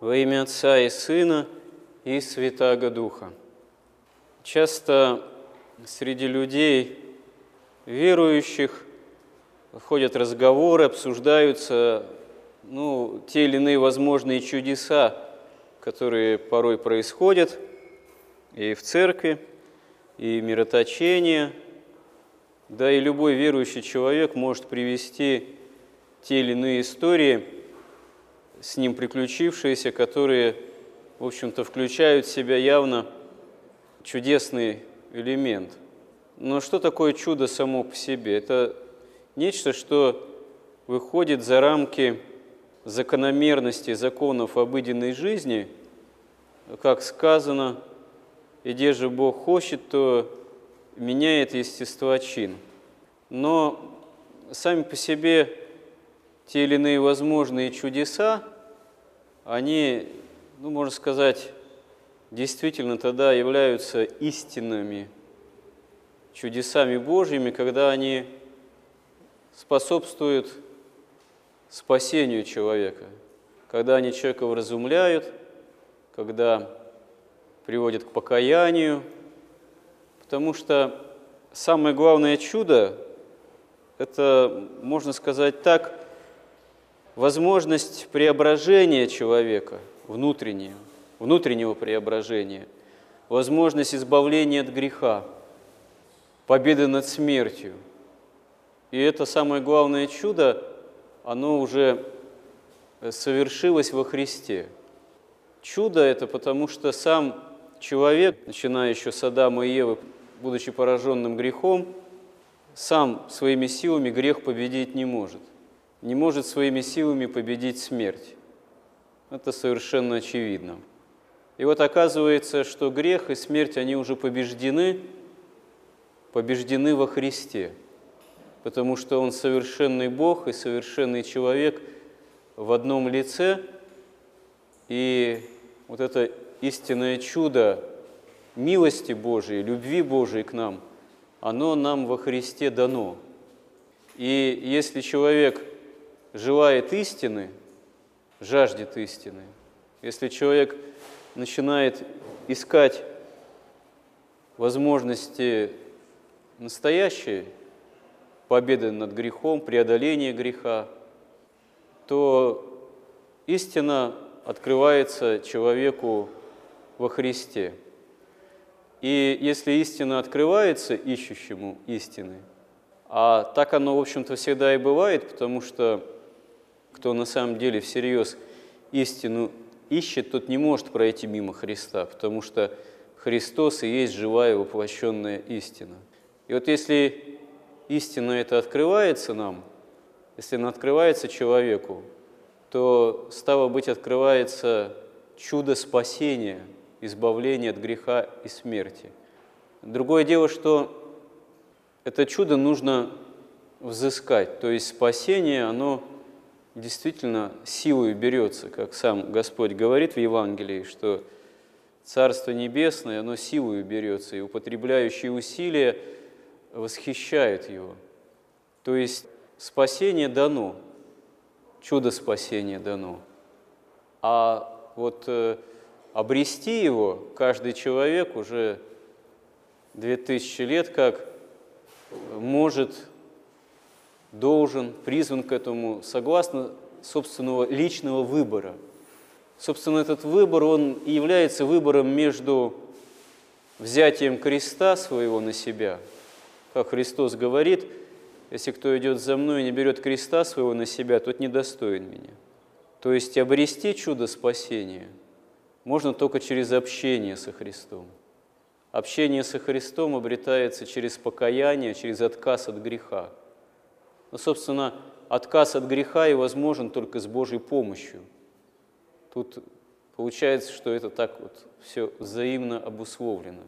Во имя Отца и Сына и Святаго Духа. Часто среди людей, верующих, ходят разговоры, обсуждаются ну, те или иные возможные чудеса, которые порой происходят и в церкви, и мироточение. Да и любой верующий человек может привести те или иные истории, с ним приключившиеся, которые, в общем-то, включают в себя явно чудесный элемент. Но что такое чудо само по себе? Это нечто, что выходит за рамки закономерностей законов обыденной жизни, как сказано, и где же Бог хочет, то меняет естество чин. Но сами по себе те или иные возможные чудеса, они, ну, можно сказать, действительно тогда являются истинными чудесами Божьими, когда они способствуют спасению человека, когда они человека вразумляют, когда приводят к покаянию, потому что самое главное чудо – это, можно сказать так, возможность преображения человека внутреннего, внутреннего преображения, возможность избавления от греха, победы над смертью. И это самое главное чудо, оно уже совершилось во Христе. Чудо это потому, что сам человек, начиная еще с Адама и Евы, будучи пораженным грехом, сам своими силами грех победить не может не может своими силами победить смерть. Это совершенно очевидно. И вот оказывается, что грех и смерть, они уже побеждены, побеждены во Христе, потому что Он совершенный Бог и совершенный человек в одном лице, и вот это истинное чудо милости Божией, любви Божией к нам, оно нам во Христе дано. И если человек желает истины, жаждет истины, если человек начинает искать возможности настоящей победы над грехом, преодоления греха, то истина открывается человеку во Христе. И если истина открывается ищущему истины, а так оно, в общем-то, всегда и бывает, потому что кто на самом деле всерьез истину ищет, тот не может пройти мимо Христа, потому что Христос и есть живая воплощенная истина. И вот если истина это открывается нам, если она открывается человеку, то, стало быть, открывается чудо спасения, избавления от греха и смерти. Другое дело, что это чудо нужно взыскать, то есть спасение, оно действительно силой берется, как сам Господь говорит в Евангелии, что Царство Небесное, оно силой берется, и употребляющие усилия восхищают его. То есть спасение дано, чудо спасения дано. А вот э, обрести его каждый человек уже две тысячи лет как может должен, призван к этому согласно собственного личного выбора. Собственно, этот выбор, он и является выбором между взятием креста своего на себя, как Христос говорит, если кто идет за мной и не берет креста своего на себя, тот недостоин меня. То есть обрести чудо спасения можно только через общение со Христом. Общение со Христом обретается через покаяние, через отказ от греха. Но, собственно, отказ от греха и возможен только с Божьей помощью. Тут получается, что это так вот все взаимно обусловлено.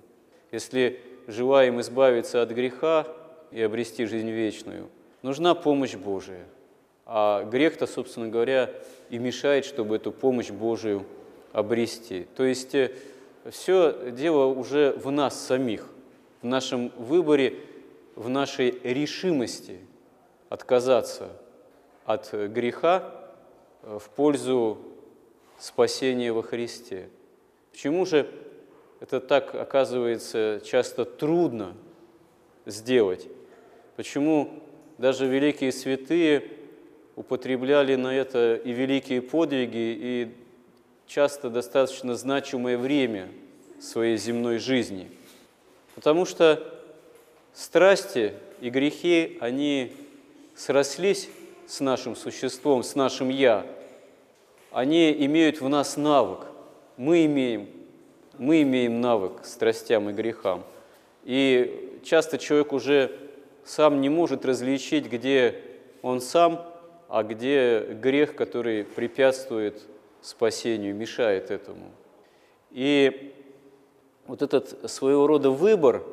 Если желаем избавиться от греха и обрести жизнь вечную, нужна помощь Божия. А грех-то, собственно говоря, и мешает, чтобы эту помощь Божию обрести. То есть э, все дело уже в нас самих, в нашем выборе, в нашей решимости – отказаться от греха э, в пользу спасение во Христе. Почему же это так, оказывается, часто трудно сделать? Почему даже великие святые употребляли на это и великие подвиги, и часто достаточно значимое время своей земной жизни? Потому что страсти и грехи, они срослись с нашим существом, с нашим «я», они имеют в нас навык. Мы имеем, мы имеем навык к страстям и грехам. И часто человек уже сам не может различить, где он сам, а где грех, который препятствует спасению, мешает этому. И вот этот своего рода выбор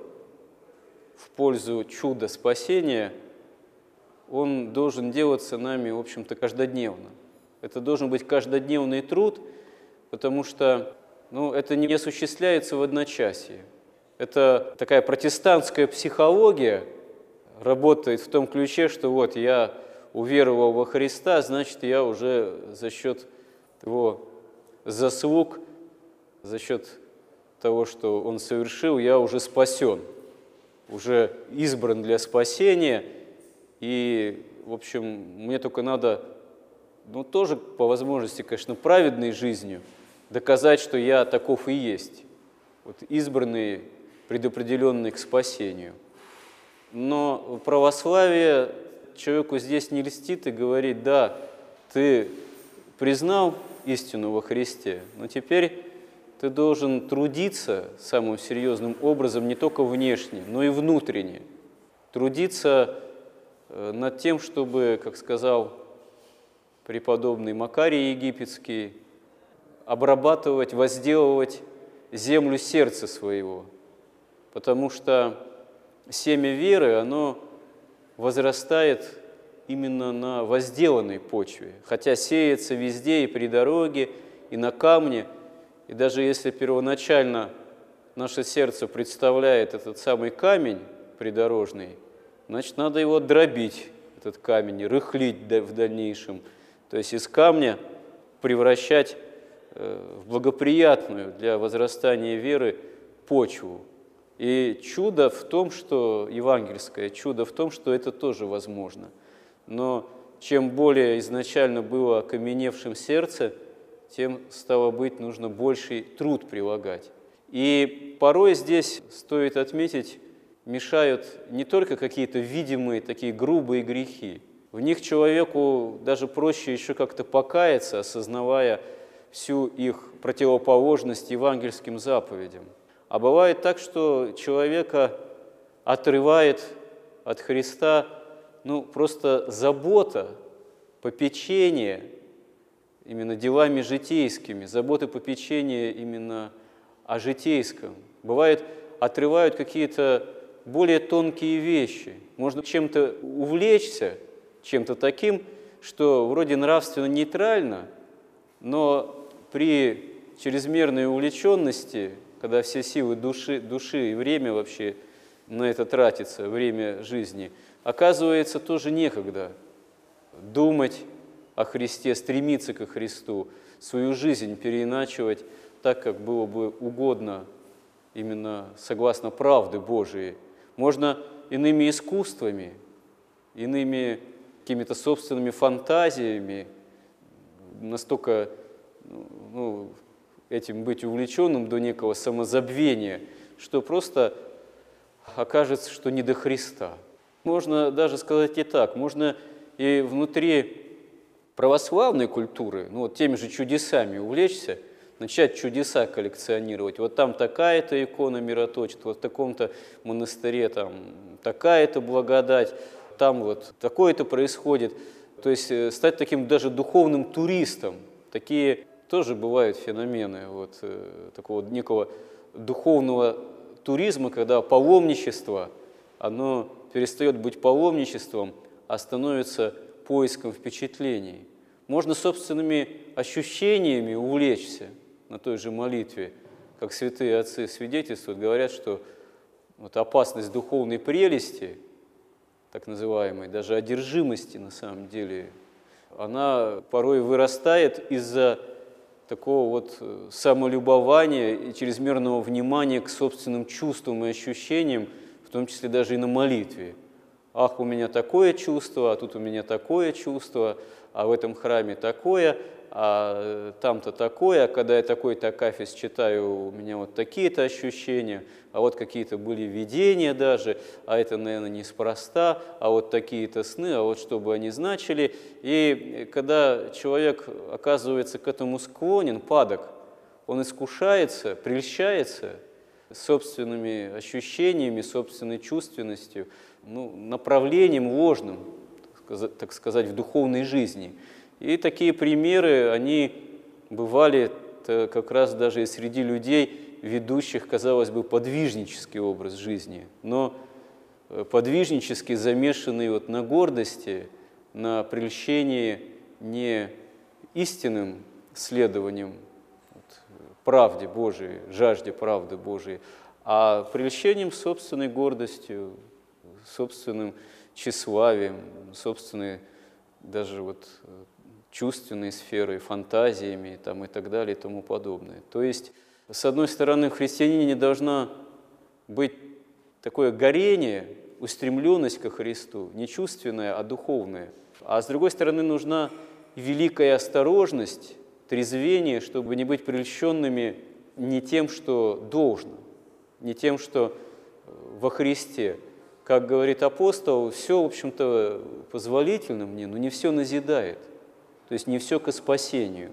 в пользу чуда спасения, он должен делаться нами, в общем-то, каждодневно. Это должен быть каждодневный труд, потому что ну, это не осуществляется в одночасье. Это такая протестантская психология работает в том ключе, что вот я уверовал во Христа, значит, я уже за счет его заслуг, за счет того, что он совершил, я уже спасен, уже избран для спасения, и, в общем, мне только надо ну, тоже по возможности, конечно, праведной жизнью доказать, что я таков и есть, вот избранный, предопределенный к спасению. Но православие человеку здесь не льстит и говорит, да, ты признал истину во Христе, но теперь ты должен трудиться самым серьезным образом не только внешне, но и внутренне. Трудиться над тем, чтобы, как сказал преподобный Макарий Египетский, обрабатывать, возделывать землю сердца своего, потому что семя веры, оно возрастает именно на возделанной почве, хотя сеется везде и при дороге, и на камне, и даже если первоначально наше сердце представляет этот самый камень придорожный, значит, надо его дробить, этот камень, рыхлить в дальнейшем – то есть из камня превращать э, в благоприятную для возрастания веры почву. И чудо в том, что, евангельское чудо в том, что это тоже возможно. Но чем более изначально было окаменевшим сердце, тем, стало быть, нужно больший труд прилагать. И порой здесь, стоит отметить, мешают не только какие-то видимые такие грубые грехи, в них человеку даже проще еще как-то покаяться, осознавая всю их противоположность евангельским заповедям. А бывает так, что человека отрывает от Христа ну, просто забота, попечение именно делами житейскими, забота попечения именно о житейском. Бывает, отрывают какие-то более тонкие вещи. Можно чем-то увлечься – чем-то таким, что вроде нравственно нейтрально, но при чрезмерной увлеченности, когда все силы души, души и время вообще на это тратится, время жизни, оказывается тоже некогда думать о Христе, стремиться ко Христу, свою жизнь переиначивать так, как было бы угодно именно согласно правды Божией. Можно иными искусствами, иными какими-то собственными фантазиями, настолько ну, этим быть увлеченным до некого самозабвения, что просто окажется, что не до Христа. Можно даже сказать и так, можно и внутри православной культуры, ну вот теми же чудесами увлечься, начать чудеса коллекционировать. Вот там такая-то икона мироточит, вот в таком-то монастыре там такая-то благодать, там вот такое-то происходит. То есть э, стать таким даже духовным туристом. Такие тоже бывают феномены вот, э, такого некого духовного туризма, когда паломничество, оно перестает быть паломничеством, а становится поиском впечатлений. Можно собственными ощущениями увлечься на той же молитве, как святые отцы свидетельствуют, говорят, что вот опасность духовной прелести – так называемой, даже одержимости на самом деле, она порой вырастает из-за такого вот э, самолюбования и чрезмерного внимания к собственным чувствам и ощущениям, в том числе даже и на молитве. Ах, у меня такое чувство, а тут у меня такое чувство, а в этом храме такое, а там-то такое, а когда я такой-то акафист читаю, у меня вот такие-то ощущения, а вот какие-то были видения даже, а это, наверное, неспроста, а вот такие-то сны, а вот что бы они значили. И когда человек оказывается к этому склонен, падок, он искушается, прельщается собственными ощущениями, собственной чувственностью, ну, направлением ложным, так сказать, в духовной жизни – и такие примеры, они бывали как раз даже и среди людей, ведущих, казалось бы, подвижнический образ жизни, но э, подвижнически замешанный вот на гордости, на прельщении не истинным следованием вот, правде Божией, жажде правды Божией, а прельщением собственной гордостью, собственным тщеславием, собственной даже вот э, чувственной сферой, фантазиями там, и так далее и тому подобное. То есть, с одной стороны, в христианине не должна быть такое горение, устремленность ко Христу, не чувственная, а духовная. А с другой стороны, нужна великая осторожность, трезвение, чтобы не быть прельщенными не тем, что должно, не тем, что во Христе. Как говорит апостол, все, в общем-то, позволительно мне, но не все назидает. То есть не все к спасению.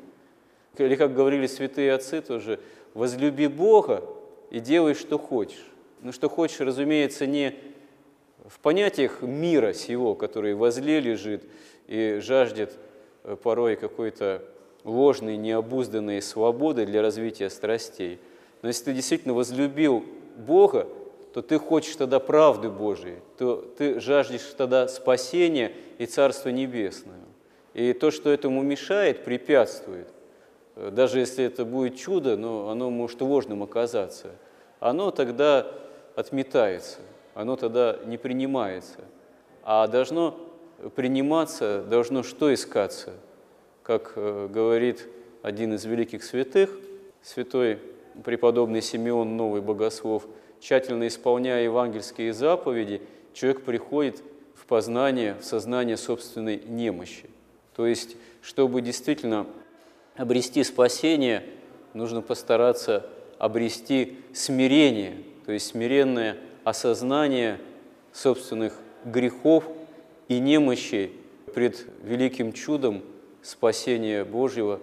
Или, как говорили святые отцы тоже, возлюби Бога и делай, что хочешь. Но что хочешь, разумеется, не в понятиях мира сего, который возле лежит и жаждет э, порой какой-то ложной, необузданной свободы для развития страстей. Но если ты действительно возлюбил Бога, то ты хочешь тогда правды Божией, то ты жаждешь тогда спасения и Царства Небесного. И то, что этому мешает, препятствует, э, даже если это будет чудо, но оно может ложным оказаться, оно тогда отметается, оно тогда не принимается. А должно приниматься, должно что искаться? Как э, говорит один из великих святых, святой преподобный Симеон Новый Богослов, тщательно исполняя евангельские заповеди, человек приходит в познание, в сознание собственной немощи. То есть, чтобы действительно обрести спасение, нужно постараться обрести смирение, то есть смиренное осознание собственных грехов и немощи пред великим чудом спасения Божьего,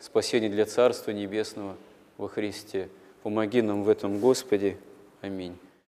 спасения для Царства Небесного во Христе. Помоги нам в этом, Господи. Аминь.